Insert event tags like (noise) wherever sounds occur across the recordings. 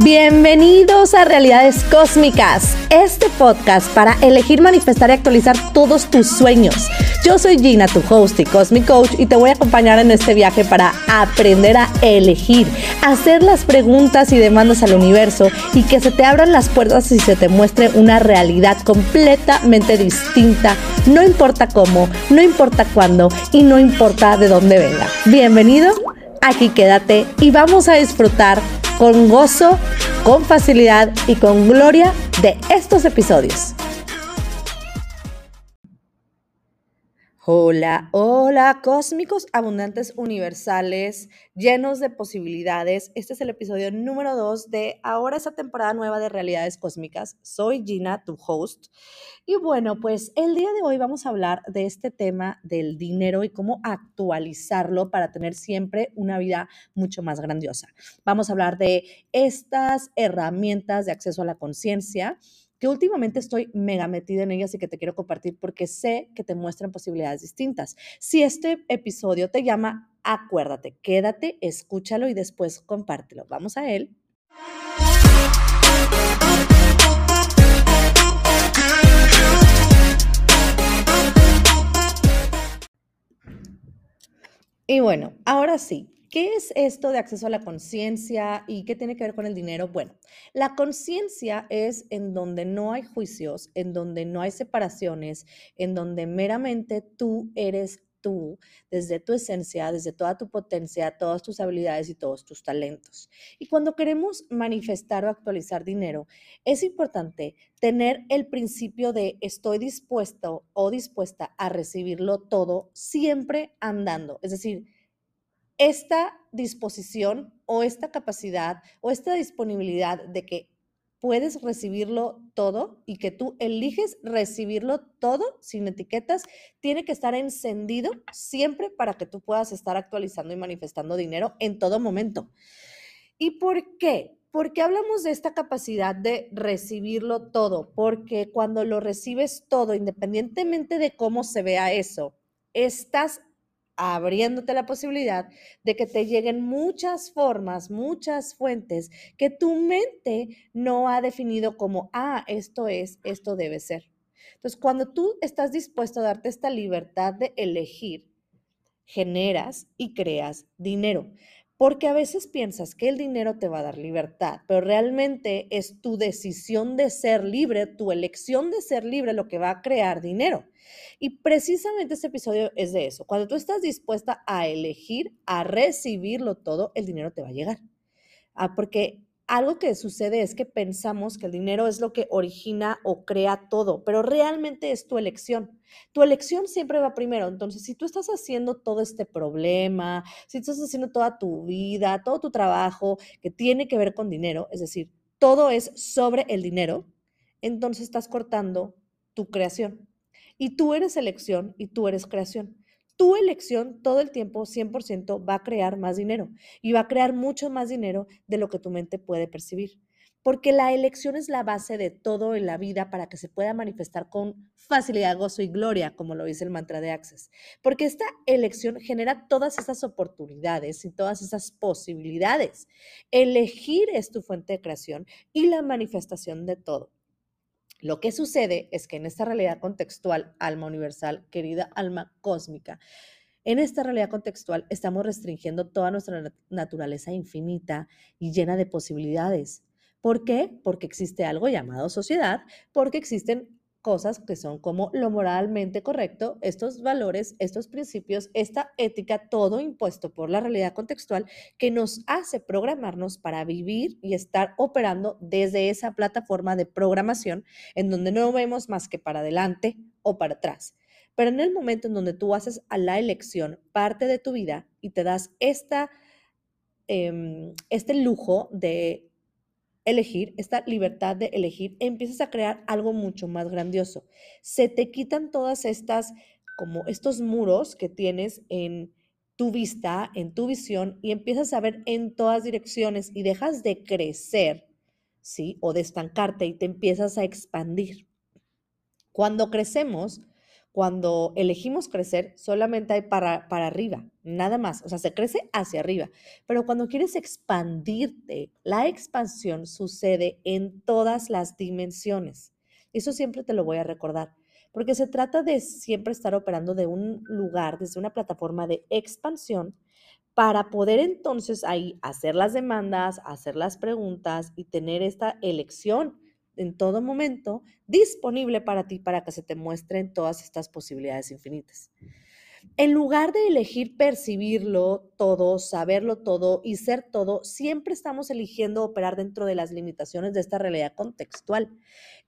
Bienvenidos a Realidades Cósmicas, este podcast para elegir, manifestar y actualizar todos tus sueños. Yo soy Gina, tu host y Cosmic Coach, y te voy a acompañar en este viaje para aprender a elegir, hacer las preguntas y demandas al universo y que se te abran las puertas y se te muestre una realidad completamente distinta, no importa cómo, no importa cuándo y no importa de dónde venga. Bienvenido, aquí quédate y vamos a disfrutar con gozo, con facilidad y con gloria de estos episodios. Hola, hola, cósmicos abundantes universales, llenos de posibilidades. Este es el episodio número 2 de ahora esa temporada nueva de Realidades Cósmicas. Soy Gina, tu host. Y bueno, pues el día de hoy vamos a hablar de este tema del dinero y cómo actualizarlo para tener siempre una vida mucho más grandiosa. Vamos a hablar de estas herramientas de acceso a la conciencia que últimamente estoy mega metida en ellas y que te quiero compartir porque sé que te muestran posibilidades distintas. Si este episodio te llama, acuérdate, quédate, escúchalo y después compártelo. Vamos a él. Y bueno, ahora sí, ¿Qué es esto de acceso a la conciencia y qué tiene que ver con el dinero? Bueno, la conciencia es en donde no hay juicios, en donde no hay separaciones, en donde meramente tú eres tú, desde tu esencia, desde toda tu potencia, todas tus habilidades y todos tus talentos. Y cuando queremos manifestar o actualizar dinero, es importante tener el principio de estoy dispuesto o dispuesta a recibirlo todo siempre andando. Es decir, esta disposición o esta capacidad o esta disponibilidad de que puedes recibirlo todo y que tú eliges recibirlo todo sin etiquetas, tiene que estar encendido siempre para que tú puedas estar actualizando y manifestando dinero en todo momento. ¿Y por qué? Porque hablamos de esta capacidad de recibirlo todo, porque cuando lo recibes todo, independientemente de cómo se vea eso, estás abriéndote la posibilidad de que te lleguen muchas formas, muchas fuentes que tu mente no ha definido como, ah, esto es, esto debe ser. Entonces, cuando tú estás dispuesto a darte esta libertad de elegir, generas y creas dinero. Porque a veces piensas que el dinero te va a dar libertad, pero realmente es tu decisión de ser libre, tu elección de ser libre lo que va a crear dinero. Y precisamente este episodio es de eso. Cuando tú estás dispuesta a elegir, a recibirlo todo, el dinero te va a llegar. Ah, porque algo que sucede es que pensamos que el dinero es lo que origina o crea todo, pero realmente es tu elección. Tu elección siempre va primero. Entonces, si tú estás haciendo todo este problema, si estás haciendo toda tu vida, todo tu trabajo que tiene que ver con dinero, es decir, todo es sobre el dinero, entonces estás cortando tu creación. Y tú eres elección y tú eres creación tu elección todo el tiempo, 100%, va a crear más dinero y va a crear mucho más dinero de lo que tu mente puede percibir. Porque la elección es la base de todo en la vida para que se pueda manifestar con facilidad, gozo y gloria, como lo dice el mantra de Access. Porque esta elección genera todas esas oportunidades y todas esas posibilidades. Elegir es tu fuente de creación y la manifestación de todo. Lo que sucede es que en esta realidad contextual, alma universal, querida alma cósmica, en esta realidad contextual estamos restringiendo toda nuestra naturaleza infinita y llena de posibilidades. ¿Por qué? Porque existe algo llamado sociedad, porque existen cosas que son como lo moralmente correcto, estos valores, estos principios, esta ética, todo impuesto por la realidad contextual que nos hace programarnos para vivir y estar operando desde esa plataforma de programación en donde no vemos más que para adelante o para atrás. Pero en el momento en donde tú haces a la elección parte de tu vida y te das em, este lujo de elegir, esta libertad de elegir, empiezas a crear algo mucho más grandioso. Se te quitan todas estas, como estos muros que tienes en tu vista, en tu visión, y empiezas a ver en todas direcciones y dejas de crecer, ¿sí? O de estancarte y te empiezas a expandir. Cuando crecemos, cuando elegimos crecer, solamente hay para, para arriba, nada más. O sea, se crece hacia arriba. Pero cuando quieres expandirte, la expansión sucede en todas las dimensiones. Eso siempre te lo voy a recordar, porque se trata de siempre estar operando de un lugar, desde una plataforma de expansión, para poder entonces ahí hacer las demandas, hacer las preguntas y tener esta elección en todo momento disponible para ti para que se te muestren todas estas posibilidades infinitas. En lugar de elegir percibirlo todo, saberlo todo y ser todo, siempre estamos eligiendo operar dentro de las limitaciones de esta realidad contextual.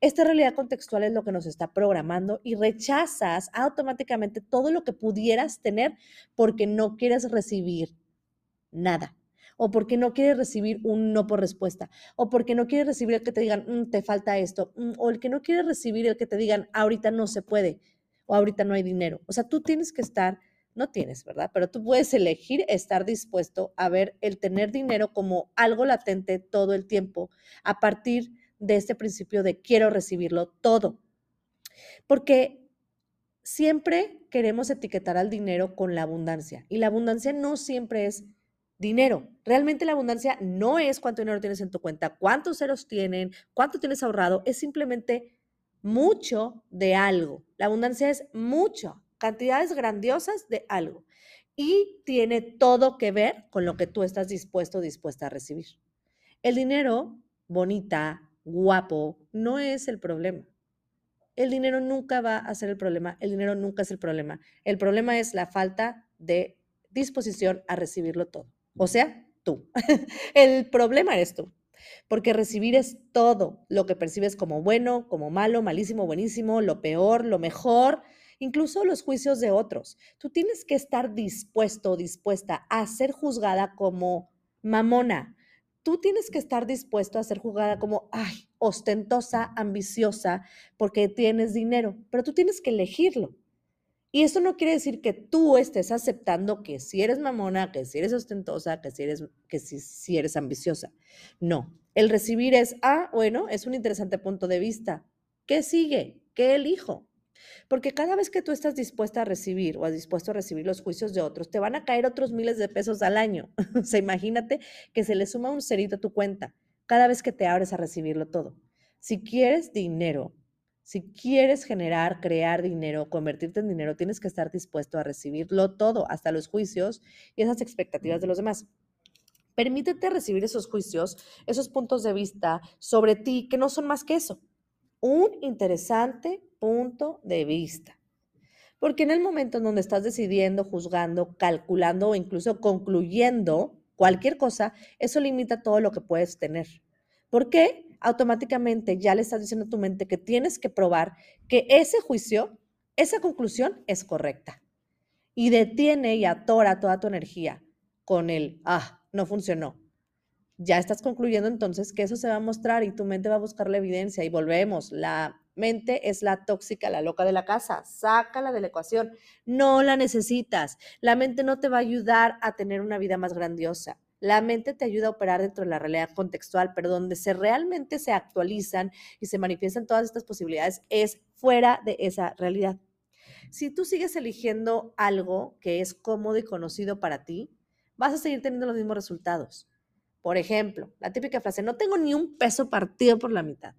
Esta realidad contextual es lo que nos está programando y rechazas automáticamente todo lo que pudieras tener porque no quieres recibir nada o porque no quieres recibir un no por respuesta, o porque no quieres recibir el que te digan, mm, te falta esto, mm, o el que no quiere recibir el que te digan, ahorita no se puede, o ahorita no hay dinero. O sea, tú tienes que estar, no tienes, ¿verdad? Pero tú puedes elegir estar dispuesto a ver el tener dinero como algo latente todo el tiempo, a partir de este principio de quiero recibirlo todo. Porque siempre queremos etiquetar al dinero con la abundancia y la abundancia no siempre es dinero. Realmente la abundancia no es cuánto dinero tienes en tu cuenta, cuántos ceros tienen, cuánto tienes ahorrado, es simplemente mucho de algo. La abundancia es mucho, cantidades grandiosas de algo. Y tiene todo que ver con lo que tú estás dispuesto o dispuesta a recibir. El dinero, bonita, guapo, no es el problema. El dinero nunca va a ser el problema, el dinero nunca es el problema. El problema es la falta de disposición a recibirlo todo. O sea, tú. (laughs) El problema eres tú. Porque recibir es todo lo que percibes como bueno, como malo, malísimo, buenísimo, lo peor, lo mejor, incluso los juicios de otros. Tú tienes que estar dispuesto dispuesta a ser juzgada como mamona. Tú tienes que estar dispuesto a ser juzgada como, ay, ostentosa, ambiciosa, porque tienes dinero, pero tú tienes que elegirlo. Y eso no quiere decir que tú estés aceptando que si eres mamona, que si eres ostentosa, que si eres, que si, si eres ambiciosa. No, el recibir es, ah, bueno, es un interesante punto de vista. ¿Qué sigue? ¿Qué elijo? Porque cada vez que tú estás dispuesta a recibir o dispuesto a recibir los juicios de otros, te van a caer otros miles de pesos al año. (laughs) o sea, imagínate que se le suma un cerito a tu cuenta cada vez que te abres a recibirlo todo. Si quieres dinero, si quieres generar, crear dinero, convertirte en dinero, tienes que estar dispuesto a recibirlo todo, hasta los juicios y esas expectativas de los demás. Permítete recibir esos juicios, esos puntos de vista sobre ti que no son más que eso, un interesante punto de vista. Porque en el momento en donde estás decidiendo, juzgando, calculando o incluso concluyendo cualquier cosa, eso limita todo lo que puedes tener. ¿Por qué? Automáticamente ya le estás diciendo a tu mente que tienes que probar que ese juicio, esa conclusión es correcta. Y detiene y atora toda tu energía con el, ah, no funcionó. Ya estás concluyendo entonces que eso se va a mostrar y tu mente va a buscar la evidencia y volvemos. La mente es la tóxica, la loca de la casa. Sácala de la ecuación. No la necesitas. La mente no te va a ayudar a tener una vida más grandiosa. La mente te ayuda a operar dentro de la realidad contextual, pero donde se realmente se actualizan y se manifiestan todas estas posibilidades es fuera de esa realidad. Si tú sigues eligiendo algo que es cómodo y conocido para ti, vas a seguir teniendo los mismos resultados. Por ejemplo, la típica frase, no tengo ni un peso partido por la mitad.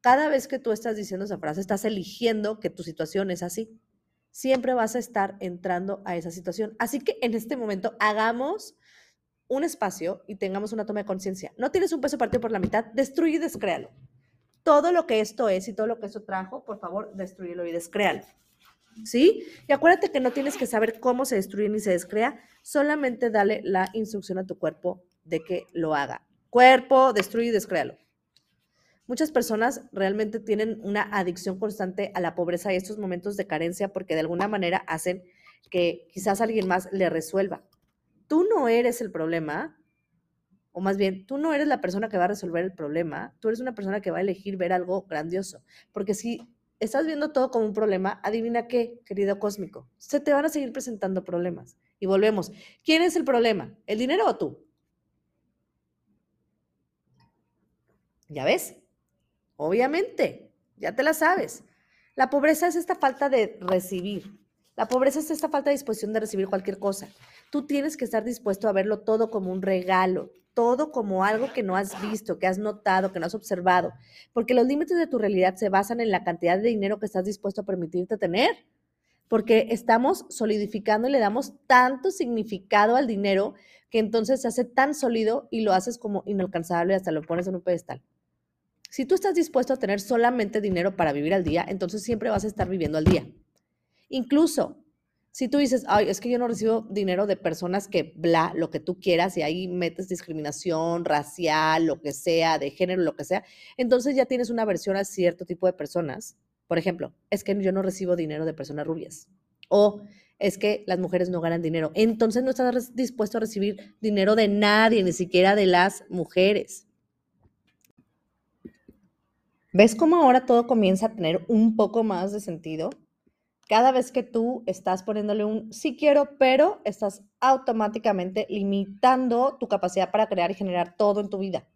Cada vez que tú estás diciendo esa frase, estás eligiendo que tu situación es así. Siempre vas a estar entrando a esa situación. Así que en este momento hagamos un espacio y tengamos una toma de conciencia. No tienes un peso partido por la mitad, destruye y descréalo. Todo lo que esto es y todo lo que eso trajo, por favor, destruyelo y descréalo. ¿Sí? Y acuérdate que no tienes que saber cómo se destruye ni se descrea, solamente dale la instrucción a tu cuerpo de que lo haga. Cuerpo, destruye y descréalo. Muchas personas realmente tienen una adicción constante a la pobreza y estos momentos de carencia porque de alguna manera hacen que quizás alguien más le resuelva tú no eres el problema, o más bien, tú no eres la persona que va a resolver el problema, tú eres una persona que va a elegir ver algo grandioso. Porque si estás viendo todo como un problema, adivina qué, querido cósmico, se te van a seguir presentando problemas. Y volvemos, ¿quién es el problema? ¿El dinero o tú? ¿Ya ves? Obviamente, ya te la sabes. La pobreza es esta falta de recibir. La pobreza es esta falta de disposición de recibir cualquier cosa. Tú tienes que estar dispuesto a verlo todo como un regalo, todo como algo que no has visto, que has notado, que no has observado, porque los límites de tu realidad se basan en la cantidad de dinero que estás dispuesto a permitirte tener, porque estamos solidificando y le damos tanto significado al dinero que entonces se hace tan sólido y lo haces como inalcanzable hasta lo pones en un pedestal. Si tú estás dispuesto a tener solamente dinero para vivir al día, entonces siempre vas a estar viviendo al día. Incluso si tú dices, ay, es que yo no recibo dinero de personas que bla, lo que tú quieras, y ahí metes discriminación racial, lo que sea, de género, lo que sea, entonces ya tienes una versión a cierto tipo de personas. Por ejemplo, es que yo no recibo dinero de personas rubias. O es que las mujeres no ganan dinero. Entonces no estás dispuesto a recibir dinero de nadie, ni siquiera de las mujeres. ¿Ves cómo ahora todo comienza a tener un poco más de sentido? Cada vez que tú estás poniéndole un sí quiero, pero estás automáticamente limitando tu capacidad para crear y generar todo en tu vida.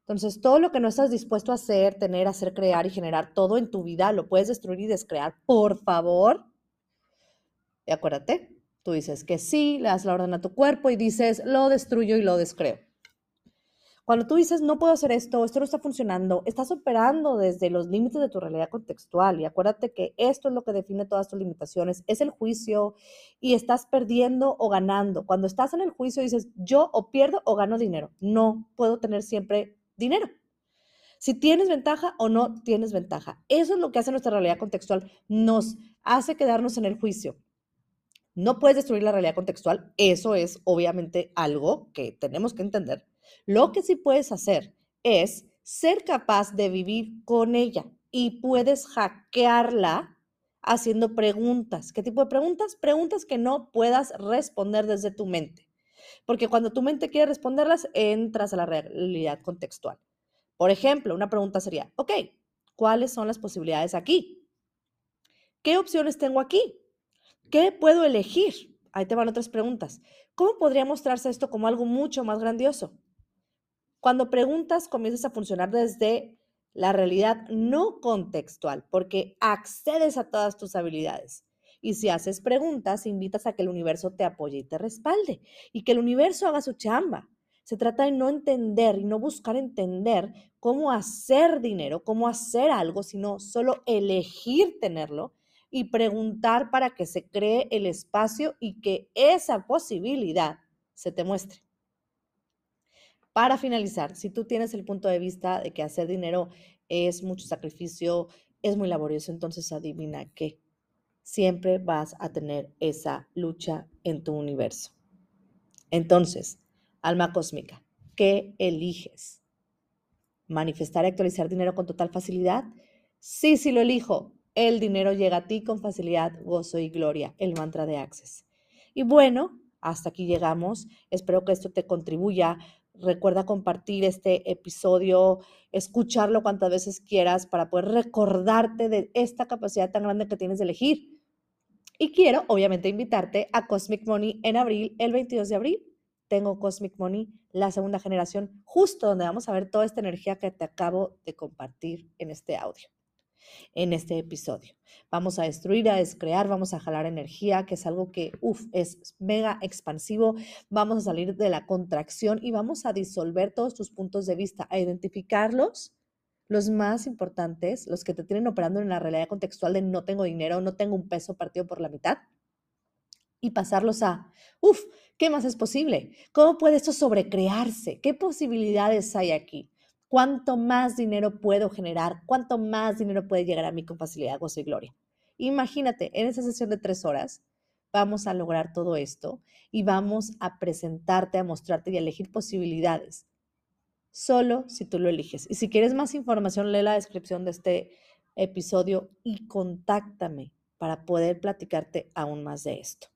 Entonces, todo lo que no estás dispuesto a hacer, tener, hacer, crear y generar todo en tu vida, lo puedes destruir y descrear. Por favor. Y acuérdate, tú dices que sí, le das la orden a tu cuerpo y dices, lo destruyo y lo descreo. Cuando tú dices, no puedo hacer esto, esto no está funcionando, estás operando desde los límites de tu realidad contextual y acuérdate que esto es lo que define todas tus limitaciones, es el juicio y estás perdiendo o ganando. Cuando estás en el juicio dices, yo o pierdo o gano dinero, no puedo tener siempre dinero. Si tienes ventaja o no tienes ventaja. Eso es lo que hace nuestra realidad contextual, nos hace quedarnos en el juicio. No puedes destruir la realidad contextual, eso es obviamente algo que tenemos que entender lo que sí puedes hacer es ser capaz de vivir con ella y puedes hackearla haciendo preguntas. ¿Qué tipo de preguntas? Preguntas que no puedas responder desde tu mente. Porque cuando tu mente quiere responderlas, entras a la realidad contextual. Por ejemplo, una pregunta sería, ok, ¿cuáles son las posibilidades aquí? ¿Qué opciones tengo aquí? ¿Qué puedo elegir? Ahí te van otras preguntas. ¿Cómo podría mostrarse esto como algo mucho más grandioso? Cuando preguntas, comienzas a funcionar desde la realidad no contextual, porque accedes a todas tus habilidades. Y si haces preguntas, invitas a que el universo te apoye y te respalde, y que el universo haga su chamba. Se trata de no entender y no buscar entender cómo hacer dinero, cómo hacer algo, sino solo elegir tenerlo y preguntar para que se cree el espacio y que esa posibilidad se te muestre. Para finalizar, si tú tienes el punto de vista de que hacer dinero es mucho sacrificio, es muy laborioso, entonces adivina que siempre vas a tener esa lucha en tu universo. Entonces, alma cósmica, ¿qué eliges? ¿Manifestar y actualizar dinero con total facilidad? Sí, sí lo elijo. El dinero llega a ti con facilidad, gozo y gloria, el mantra de Access. Y bueno, hasta aquí llegamos. Espero que esto te contribuya Recuerda compartir este episodio, escucharlo cuantas veces quieras para poder recordarte de esta capacidad tan grande que tienes de elegir. Y quiero, obviamente, invitarte a Cosmic Money en abril, el 22 de abril. Tengo Cosmic Money, la segunda generación, justo donde vamos a ver toda esta energía que te acabo de compartir en este audio en este episodio. Vamos a destruir, a descrear, vamos a jalar energía, que es algo que, uff, es mega expansivo. Vamos a salir de la contracción y vamos a disolver todos tus puntos de vista, a identificarlos, los más importantes, los que te tienen operando en la realidad contextual de no tengo dinero, no tengo un peso partido por la mitad, y pasarlos a, uff, ¿qué más es posible? ¿Cómo puede esto sobrecrearse? ¿Qué posibilidades hay aquí? Cuánto más dinero puedo generar, cuánto más dinero puede llegar a mí con facilidad, gozo y gloria. Imagínate, en esa sesión de tres horas vamos a lograr todo esto y vamos a presentarte, a mostrarte y a elegir posibilidades. Solo si tú lo eliges. Y si quieres más información, lee la descripción de este episodio y contáctame para poder platicarte aún más de esto.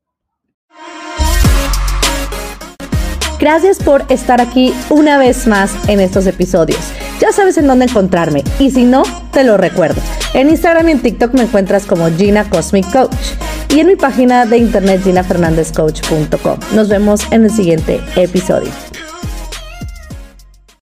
Gracias por estar aquí una vez más en estos episodios. Ya sabes en dónde encontrarme y si no, te lo recuerdo. En Instagram y en TikTok me encuentras como Gina Cosmic Coach y en mi página de internet ginafernandezcoach.com. Nos vemos en el siguiente episodio.